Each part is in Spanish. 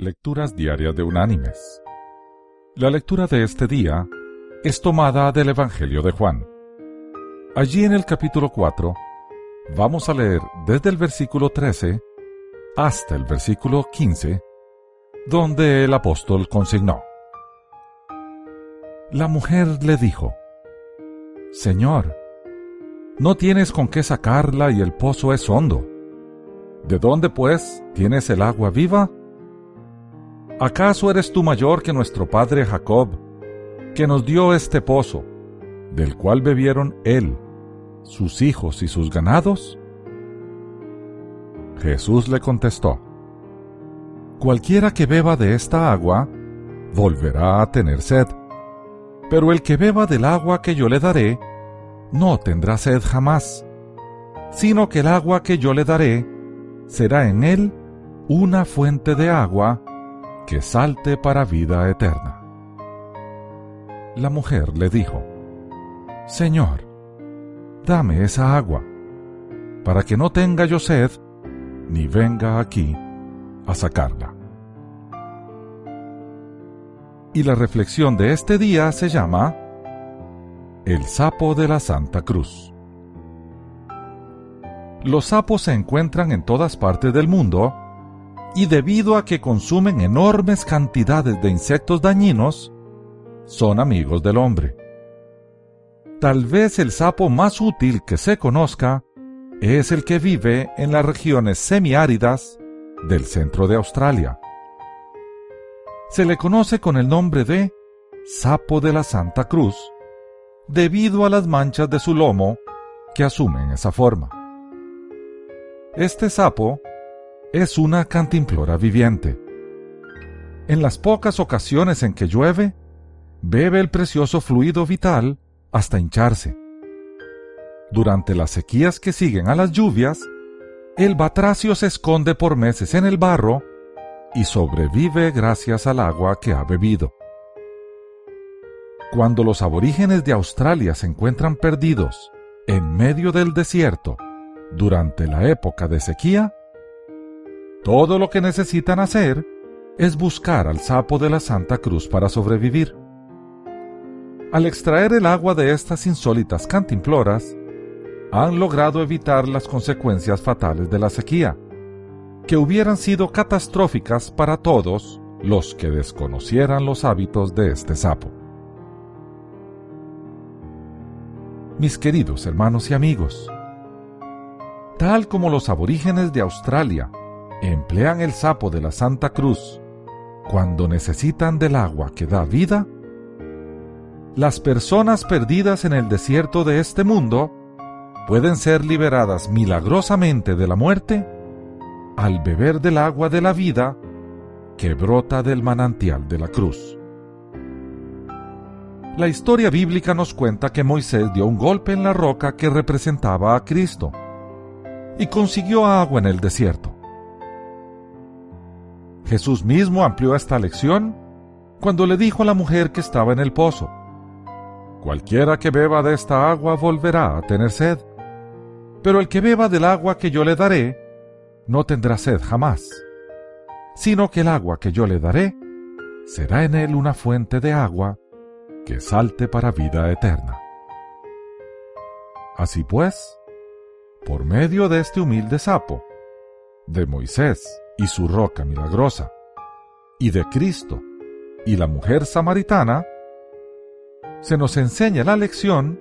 Lecturas Diarias de Unánimes. La lectura de este día es tomada del Evangelio de Juan. Allí en el capítulo 4 vamos a leer desde el versículo 13 hasta el versículo 15, donde el apóstol consignó. La mujer le dijo, Señor, no tienes con qué sacarla y el pozo es hondo. ¿De dónde, pues, tienes el agua viva? ¿Acaso eres tú mayor que nuestro padre Jacob, que nos dio este pozo, del cual bebieron él, sus hijos y sus ganados? Jesús le contestó, Cualquiera que beba de esta agua, volverá a tener sed, pero el que beba del agua que yo le daré, no tendrá sed jamás, sino que el agua que yo le daré será en él una fuente de agua que salte para vida eterna. La mujer le dijo, Señor, dame esa agua, para que no tenga yo sed, ni venga aquí a sacarla. Y la reflexión de este día se llama El sapo de la Santa Cruz. Los sapos se encuentran en todas partes del mundo y debido a que consumen enormes cantidades de insectos dañinos, son amigos del hombre. Tal vez el sapo más útil que se conozca es el que vive en las regiones semiáridas del centro de Australia. Se le conoce con el nombre de sapo de la Santa Cruz, debido a las manchas de su lomo que asumen esa forma. Este sapo es una cantimplora viviente. En las pocas ocasiones en que llueve, bebe el precioso fluido vital hasta hincharse. Durante las sequías que siguen a las lluvias, el batracio se esconde por meses en el barro y sobrevive gracias al agua que ha bebido. Cuando los aborígenes de Australia se encuentran perdidos en medio del desierto durante la época de sequía, todo lo que necesitan hacer es buscar al sapo de la Santa Cruz para sobrevivir. Al extraer el agua de estas insólitas cantimploras, han logrado evitar las consecuencias fatales de la sequía, que hubieran sido catastróficas para todos los que desconocieran los hábitos de este sapo. Mis queridos hermanos y amigos, tal como los aborígenes de Australia emplean el sapo de la Santa Cruz cuando necesitan del agua que da vida, las personas perdidas en el desierto de este mundo pueden ser liberadas milagrosamente de la muerte al beber del agua de la vida que brota del manantial de la cruz. La historia bíblica nos cuenta que Moisés dio un golpe en la roca que representaba a Cristo y consiguió agua en el desierto. Jesús mismo amplió esta lección cuando le dijo a la mujer que estaba en el pozo, Cualquiera que beba de esta agua volverá a tener sed, pero el que beba del agua que yo le daré no tendrá sed jamás, sino que el agua que yo le daré será en él una fuente de agua que salte para vida eterna. Así pues, por medio de este humilde sapo, de Moisés y su roca milagrosa, y de Cristo y la mujer samaritana, se nos enseña la lección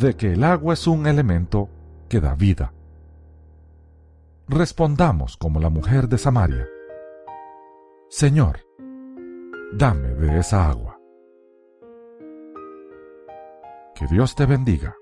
de que el agua es un elemento que da vida. Respondamos como la mujer de Samaria. Señor, dame de esa agua. Que Dios te bendiga.